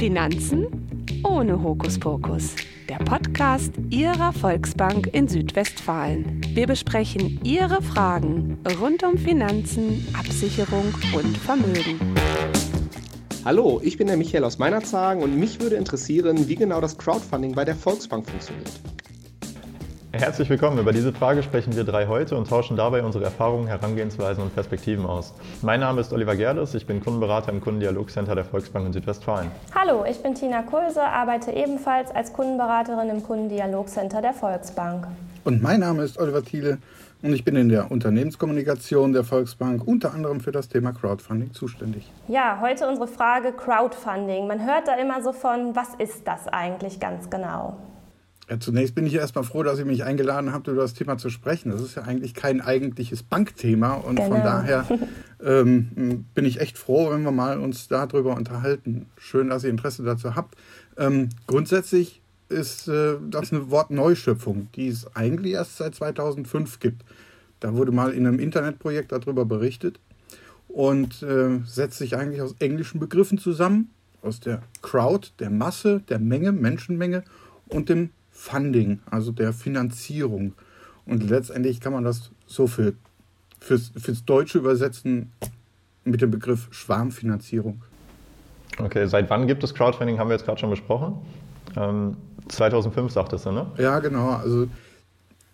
Finanzen ohne Hokuspokus. Der Podcast Ihrer Volksbank in Südwestfalen. Wir besprechen Ihre Fragen rund um Finanzen, Absicherung und Vermögen. Hallo, ich bin der Michael aus Meinerzhagen und mich würde interessieren, wie genau das Crowdfunding bei der Volksbank funktioniert. Herzlich willkommen. Über diese Frage sprechen wir drei heute und tauschen dabei unsere Erfahrungen, Herangehensweisen und Perspektiven aus. Mein Name ist Oliver Gerdes, ich bin Kundenberater im Kundendialogcenter der Volksbank in Südwestfalen. Hallo, ich bin Tina Kulse, arbeite ebenfalls als Kundenberaterin im Kundendialogcenter der Volksbank. Und mein Name ist Oliver Thiele und ich bin in der Unternehmenskommunikation der Volksbank unter anderem für das Thema Crowdfunding zuständig. Ja, heute unsere Frage Crowdfunding. Man hört da immer so von, was ist das eigentlich ganz genau? Ja, zunächst bin ich erstmal froh, dass ihr mich eingeladen habt, über das Thema zu sprechen. Das ist ja eigentlich kein eigentliches Bankthema und genau. von daher ähm, bin ich echt froh, wenn wir mal uns darüber unterhalten. Schön, dass ihr Interesse dazu habt. Ähm, grundsätzlich ist äh, das eine Wortneuschöpfung, die es eigentlich erst seit 2005 gibt. Da wurde mal in einem Internetprojekt darüber berichtet und äh, setzt sich eigentlich aus englischen Begriffen zusammen, aus der Crowd, der Masse, der Menge, Menschenmenge und dem Funding, also der Finanzierung. Und letztendlich kann man das so für, fürs, fürs Deutsche übersetzen mit dem Begriff Schwarmfinanzierung. Okay, seit wann gibt es Crowdfunding, haben wir jetzt gerade schon besprochen. Ähm, 2005 sagtest du, ne? Ja, genau. Also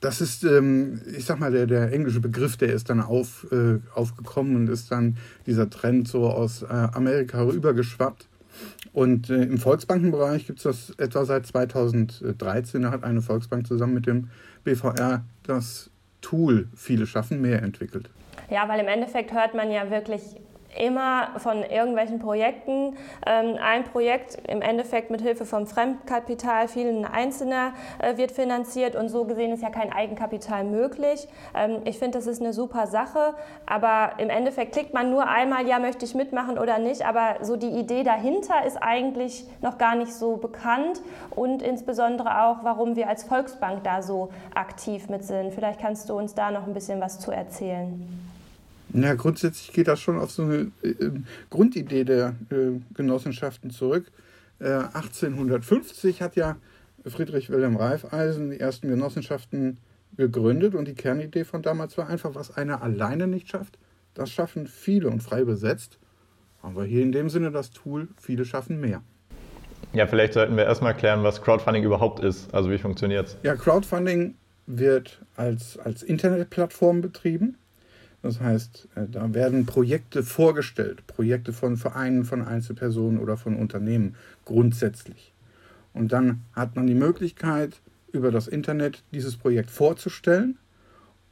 das ist, ähm, ich sag mal, der, der englische Begriff, der ist dann auf, äh, aufgekommen und ist dann dieser Trend so aus äh, Amerika rübergeschwappt. Und äh, im Volksbankenbereich gibt es das etwa seit 2013. Da hat eine Volksbank zusammen mit dem BVR das Tool Viele schaffen mehr entwickelt. Ja, weil im Endeffekt hört man ja wirklich immer von irgendwelchen Projekten. Ähm, ein Projekt im Endeffekt mit Hilfe vom Fremdkapital, vielen Einzelner äh, wird finanziert und so gesehen ist ja kein Eigenkapital möglich. Ähm, ich finde, das ist eine super Sache, aber im Endeffekt klickt man nur einmal, ja, möchte ich mitmachen oder nicht, aber so die Idee dahinter ist eigentlich noch gar nicht so bekannt und insbesondere auch, warum wir als Volksbank da so aktiv mit sind. Vielleicht kannst du uns da noch ein bisschen was zu erzählen. Ja, grundsätzlich geht das schon auf so eine äh, Grundidee der äh, Genossenschaften zurück. Äh, 1850 hat ja Friedrich Wilhelm Reifeisen die ersten Genossenschaften gegründet und die Kernidee von damals war einfach, was einer alleine nicht schafft, das schaffen viele und frei besetzt. Haben wir hier in dem Sinne das Tool, viele schaffen mehr. Ja, vielleicht sollten wir erstmal klären, was Crowdfunding überhaupt ist. Also wie funktioniert es? Ja, Crowdfunding wird als, als Internetplattform betrieben. Das heißt, äh, da werden Projekte vorgestellt, Projekte von Vereinen, von Einzelpersonen oder von Unternehmen grundsätzlich. Und dann hat man die Möglichkeit, über das Internet dieses Projekt vorzustellen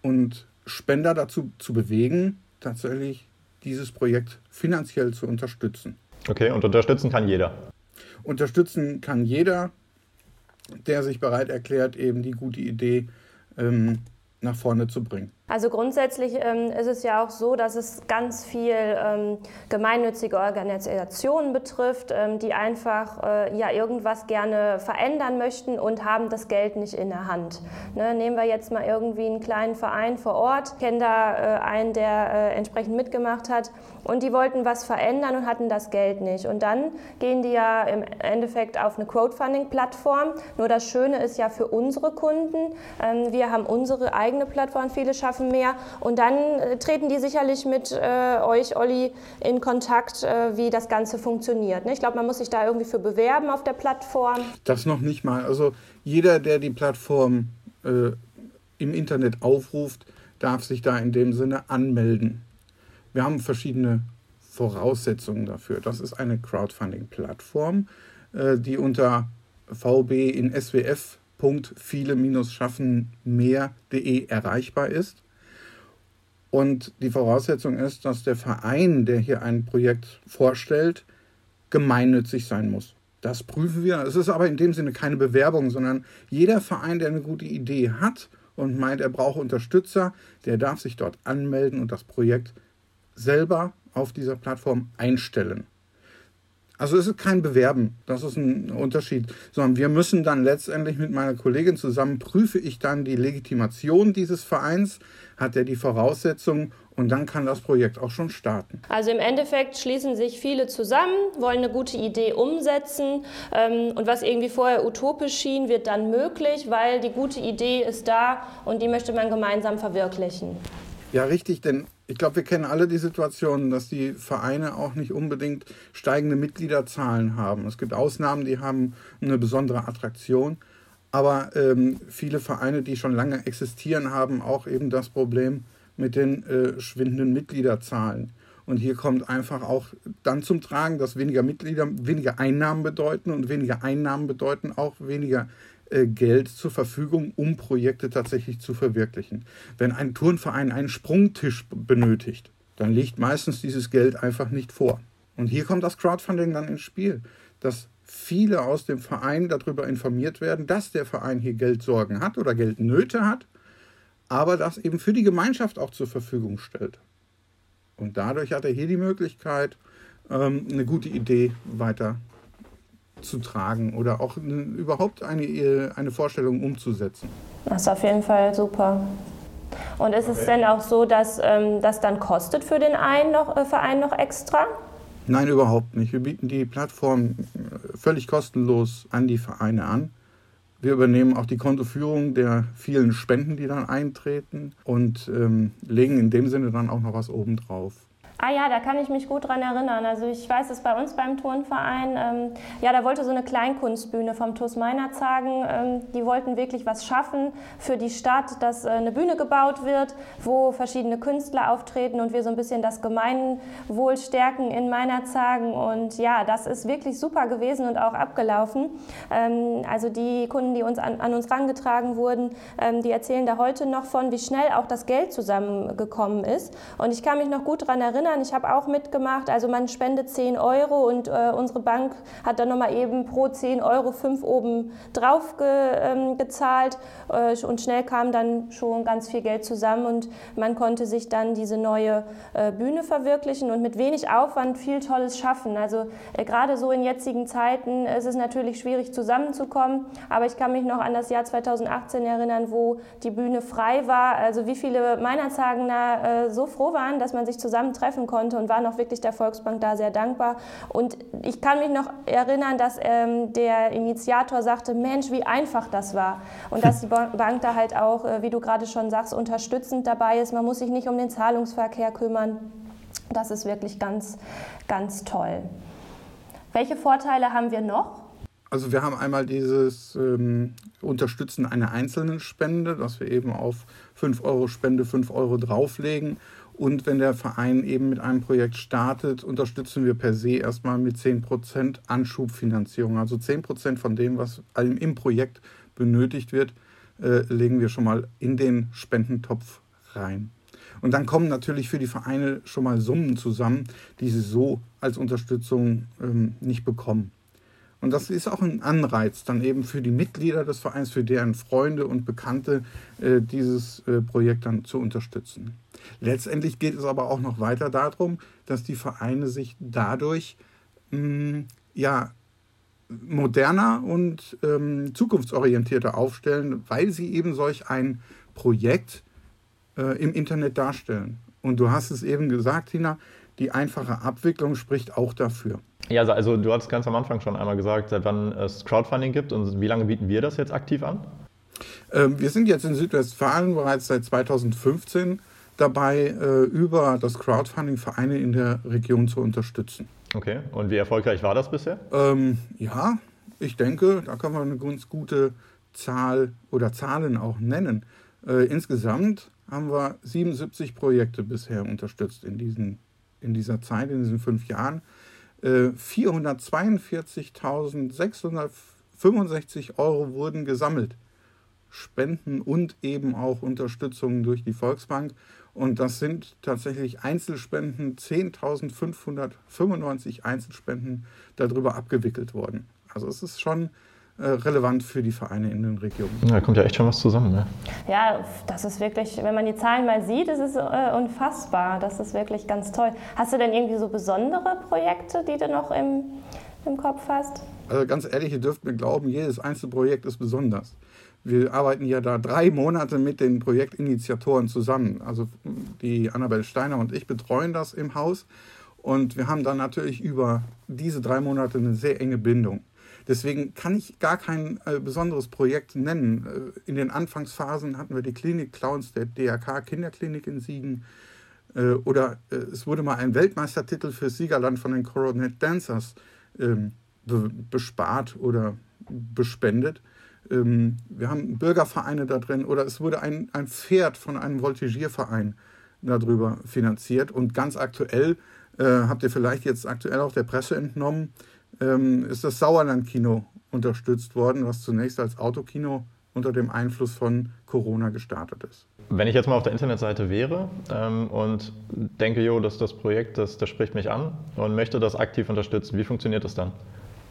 und Spender dazu zu bewegen, tatsächlich dieses Projekt finanziell zu unterstützen. Okay, und unterstützen kann jeder. Unterstützen kann jeder, der sich bereit erklärt, eben die gute Idee ähm, nach vorne zu bringen. Also grundsätzlich ähm, ist es ja auch so, dass es ganz viel ähm, gemeinnützige Organisationen betrifft, ähm, die einfach äh, ja irgendwas gerne verändern möchten und haben das Geld nicht in der Hand. Ne, nehmen wir jetzt mal irgendwie einen kleinen Verein vor Ort, ich kenne da äh, einen, der äh, entsprechend mitgemacht hat und die wollten was verändern und hatten das Geld nicht. Und dann gehen die ja im Endeffekt auf eine Crowdfunding-Plattform. Nur das Schöne ist ja für unsere Kunden, ähm, wir haben unsere eigene Plattform, viele schaffen schaffen mehr. Und dann äh, treten die sicherlich mit äh, euch, Olli, in Kontakt, äh, wie das Ganze funktioniert. Ne? Ich glaube, man muss sich da irgendwie für bewerben auf der Plattform. Das noch nicht mal. Also jeder, der die Plattform äh, im Internet aufruft, darf sich da in dem Sinne anmelden. Wir haben verschiedene Voraussetzungen dafür. Das ist eine Crowdfunding-Plattform, äh, die unter VB in SWF viele-schaffen mehr.de erreichbar ist. Und die Voraussetzung ist, dass der Verein, der hier ein Projekt vorstellt, gemeinnützig sein muss. Das prüfen wir. Es ist aber in dem Sinne keine Bewerbung, sondern jeder Verein, der eine gute Idee hat und meint, er braucht Unterstützer, der darf sich dort anmelden und das Projekt selber auf dieser Plattform einstellen. Also es ist kein Bewerben, das ist ein Unterschied, sondern wir müssen dann letztendlich mit meiner Kollegin zusammen prüfe ich dann die Legitimation dieses Vereins, hat er die Voraussetzungen, Und dann kann das Projekt auch schon starten. Also im Endeffekt schließen sich viele zusammen, wollen eine gute Idee umsetzen ähm, und was irgendwie vorher utopisch schien, wird dann möglich, weil die gute Idee ist da und die möchte man gemeinsam verwirklichen. Ja, richtig, denn ich glaube, wir kennen alle die Situation, dass die Vereine auch nicht unbedingt steigende Mitgliederzahlen haben. Es gibt Ausnahmen, die haben eine besondere Attraktion. Aber ähm, viele Vereine, die schon lange existieren, haben auch eben das Problem, mit den äh, schwindenden Mitgliederzahlen. Und hier kommt einfach auch dann zum Tragen, dass weniger Mitglieder weniger Einnahmen bedeuten und weniger Einnahmen bedeuten auch weniger Geld zur Verfügung, um Projekte tatsächlich zu verwirklichen. Wenn ein Turnverein einen Sprungtisch benötigt, dann liegt meistens dieses Geld einfach nicht vor. Und hier kommt das Crowdfunding dann ins Spiel, dass viele aus dem Verein darüber informiert werden, dass der Verein hier Geldsorgen hat oder Geldnöte hat aber das eben für die Gemeinschaft auch zur Verfügung stellt. Und dadurch hat er hier die Möglichkeit, ähm, eine gute Idee weiter zu tragen oder auch überhaupt eine, eine Vorstellung umzusetzen. Das ist auf jeden Fall super. Und ist es denn auch so, dass ähm, das dann kostet für den einen noch, äh, Verein noch extra? Nein, überhaupt nicht. Wir bieten die Plattform äh, völlig kostenlos an die Vereine an. Wir übernehmen auch die Kontoführung der vielen Spenden, die dann eintreten und ähm, legen in dem Sinne dann auch noch was obendrauf. Ah ja, da kann ich mich gut dran erinnern. Also ich weiß es bei uns beim Turnverein, ähm, ja, da wollte so eine Kleinkunstbühne vom TuS Meinerzagen, ähm, die wollten wirklich was schaffen für die Stadt, dass äh, eine Bühne gebaut wird, wo verschiedene Künstler auftreten und wir so ein bisschen das Gemeinwohl stärken in Meinerzagen. Und ja, das ist wirklich super gewesen und auch abgelaufen. Ähm, also die Kunden, die uns an, an uns rangetragen wurden, ähm, die erzählen da heute noch von, wie schnell auch das Geld zusammengekommen ist. Und ich kann mich noch gut daran erinnern, erinnern, ich habe auch mitgemacht. Also man spendet 10 Euro und äh, unsere Bank hat dann nochmal eben pro 10 Euro 5 oben drauf ge, ähm, gezahlt äh, und schnell kam dann schon ganz viel Geld zusammen und man konnte sich dann diese neue äh, Bühne verwirklichen und mit wenig Aufwand viel Tolles schaffen. Also äh, gerade so in jetzigen Zeiten ist es natürlich schwierig zusammenzukommen, aber ich kann mich noch an das Jahr 2018 erinnern, wo die Bühne frei war. Also wie viele Meinerzagener äh, so froh waren, dass man sich zusammentreffen treffen konnte und war noch wirklich der Volksbank da sehr dankbar. Und ich kann mich noch erinnern, dass ähm, der Initiator sagte, Mensch, wie einfach das war. Und dass die Bank da halt auch, äh, wie du gerade schon sagst, unterstützend dabei ist. Man muss sich nicht um den Zahlungsverkehr kümmern. Das ist wirklich ganz, ganz toll. Welche Vorteile haben wir noch? Also wir haben einmal dieses ähm, Unterstützen einer einzelnen Spende, dass wir eben auf 5 Euro Spende 5 Euro drauflegen und wenn der Verein eben mit einem Projekt startet, unterstützen wir per se erstmal mit 10% Anschubfinanzierung. Also 10% von dem, was im Projekt benötigt wird, äh, legen wir schon mal in den Spendentopf rein. Und dann kommen natürlich für die Vereine schon mal Summen zusammen, die sie so als Unterstützung ähm, nicht bekommen. Und das ist auch ein Anreiz dann eben für die Mitglieder des Vereins, für deren Freunde und Bekannte äh, dieses äh, Projekt dann zu unterstützen. Letztendlich geht es aber auch noch weiter darum, dass die Vereine sich dadurch mh, hm, ja, moderner und ähm, zukunftsorientierter aufstellen, weil sie eben solch ein Projekt äh, im Internet darstellen. Und du hast es eben gesagt, Tina, die einfache Abwicklung spricht auch dafür. Ja, also, also du hast ganz am Anfang schon einmal gesagt, seit wann es Crowdfunding gibt und wie lange bieten wir das jetzt aktiv an? Ähm, wir sind jetzt in Südwestfalen bereits seit 2015 dabei, äh, über das Crowdfunding Vereine in der Region zu unterstützen. Okay, und wie erfolgreich war das bisher? Ähm, ja, ich denke, da kann man eine ganz gute Zahl oder Zahlen auch nennen. Äh, insgesamt haben wir 77 Projekte bisher unterstützt in, diesen, in dieser Zeit, in diesen fünf Jahren. 442.665 äh, Euro wurden gesammelt. Spenden und eben auch Unterstützung durch die Volksbank. Und das sind tatsächlich Einzelspenden, 10.595 Einzelspenden darüber abgewickelt worden. Also es ist schon äh, relevant für die Vereine in den Regionen. Ja, da kommt ja echt schon was zusammen. Ne? Ja, das ist wirklich, wenn man die Zahlen mal sieht, ist es äh, unfassbar. Das ist wirklich ganz toll. Hast du denn irgendwie so besondere Projekte, die du noch im, im Kopf hast? Also ganz ehrlich, ihr dürft mir glauben, jedes einzelne Projekt ist besonders. Wir arbeiten ja da drei Monate mit den Projektinitiatoren zusammen. Also die Annabel Steiner und ich betreuen das im Haus. Und wir haben dann natürlich über diese drei Monate eine sehr enge Bindung. Deswegen kann ich gar kein äh, besonderes Projekt nennen. Äh, in den Anfangsphasen hatten wir die Klinik Clowns der DRK Kinderklinik in Siegen. Äh, oder äh, es wurde mal ein Weltmeistertitel für Siegerland von den Coronet Dancers ähm, be bespart oder bespendet. Ähm, wir haben Bürgervereine da drin oder es wurde ein, ein Pferd von einem Voltigierverein darüber finanziert. Und ganz aktuell, äh, habt ihr vielleicht jetzt aktuell auch der Presse entnommen, ähm, ist das Sauerland-Kino unterstützt worden, was zunächst als Autokino unter dem Einfluss von Corona gestartet ist. Wenn ich jetzt mal auf der Internetseite wäre ähm, und denke, jo, dass das Projekt, das, das spricht mich an und möchte das aktiv unterstützen, wie funktioniert das dann?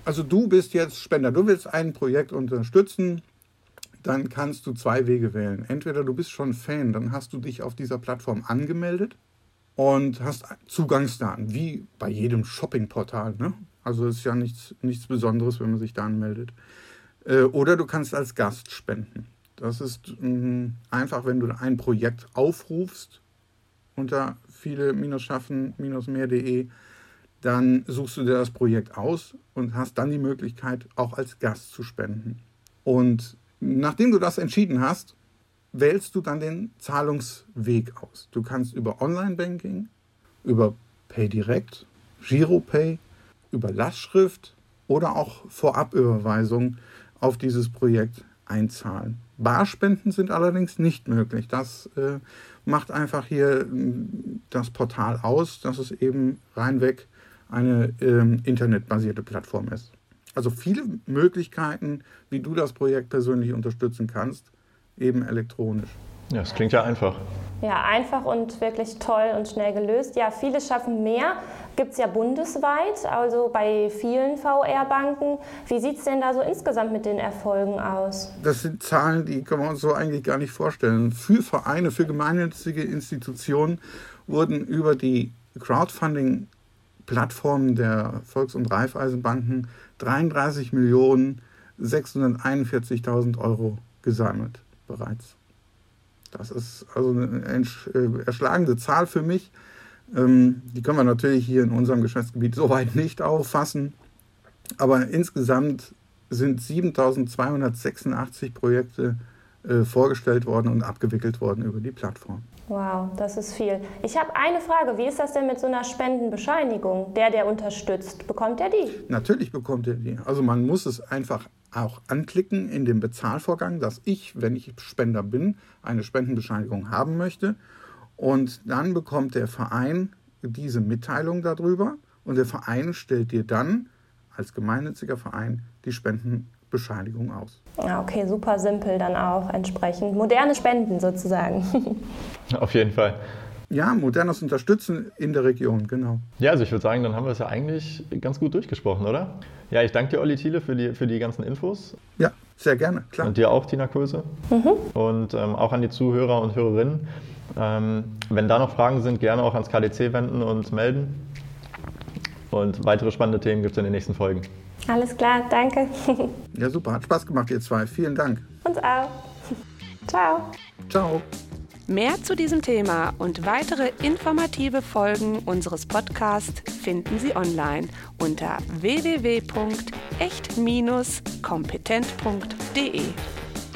Also du bist jetzt Spender, du willst ein Projekt unterstützen, dann kannst du zwei Wege wählen. Entweder du bist schon Fan, dann hast du dich auf dieser Plattform angemeldet und hast Zugangsdaten, wie bei jedem Shoppingportal. Ne? Also ist ja nichts, nichts Besonderes, wenn man sich da anmeldet. Äh, oder du kannst als Gast spenden. Das ist mh, einfach, wenn du ein Projekt aufrufst unter viele-schaffen-mehr.de, dann suchst du dir das Projekt aus und hast dann die Möglichkeit, auch als Gast zu spenden. Und nachdem du das entschieden hast, wählst du dann den Zahlungsweg aus. Du kannst über Online-Banking, über PayDirect, GiroPay, über Lastschrift oder auch Vorabüberweisung auf dieses Projekt einzahlen. Barspenden sind allerdings nicht möglich. Das äh, macht einfach hier mm, das Portal aus, dass es eben reinweg eine ähm, internetbasierte Plattform ist. Also viele Möglichkeiten, wie du das Projekt persönlich unterstützen kannst, eben elektronisch. Ja, das klingt ja einfach. Ja, einfach und wirklich toll und schnell gelöst. Ja, viele schaffen mehr. Gibt es ja bundesweit, also bei vielen VR-Banken. Wie sieht es denn da so insgesamt mit den Erfolgen aus? Das sind Zahlen, die können wir uns so eigentlich gar nicht vorstellen. Für Vereine, für gemeinnützige Institutionen wurden über die Crowdfunding-Plattformen der Volks- und Raiffeisenbanken 33 Millionen 641.000 Euro gesammelt bereits. Das ist also eine äh, erschlagende Zahl für mich. Ähm, die können wir natürlich hier in unserem Geschäftsgebiet soweit nicht auffassen. Aber insgesamt sind 7286 Projekte äh, vorgestellt worden und abgewickelt worden über die Plattform. Wow, das ist viel. Ich habe eine Frage. Wie ist das denn mit so einer Spendenbescheinigung? Der, der unterstützt, bekommt er die? Natürlich bekommt er die. Also man muss es einfach auch anklicken in dem Bezahlvorgang, dass ich, wenn ich Spender bin, eine Spendenbescheinigung haben möchte. Und dann bekommt der Verein diese Mitteilung darüber und der Verein stellt dir dann als gemeinnütziger Verein die Spendenbescheinigung aus. Ja, okay, super simpel dann auch entsprechend. Moderne Spenden sozusagen. Auf jeden Fall. Ja, modernes Unterstützen in der Region, genau. Ja, also ich würde sagen, dann haben wir es ja eigentlich ganz gut durchgesprochen, oder? Ja, ich danke dir, Olli Thiele, für die, für die ganzen Infos. Ja, sehr gerne, klar. Und dir auch, Tina Köse. Mhm. Und ähm, auch an die Zuhörer und Hörerinnen. Ähm, wenn da noch Fragen sind, gerne auch ans KDC wenden und melden. Und weitere spannende Themen gibt es in den nächsten Folgen. Alles klar, danke. ja, super, hat Spaß gemacht, ihr zwei. Vielen Dank. Uns auch. Ciao. Ciao. Mehr zu diesem Thema und weitere informative Folgen unseres Podcasts finden Sie online unter www.echt-kompetent.de.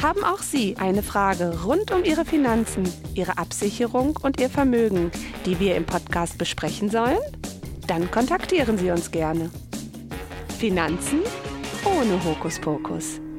Haben auch Sie eine Frage rund um Ihre Finanzen, Ihre Absicherung und Ihr Vermögen, die wir im Podcast besprechen sollen? Dann kontaktieren Sie uns gerne. Finanzen ohne Hokuspokus.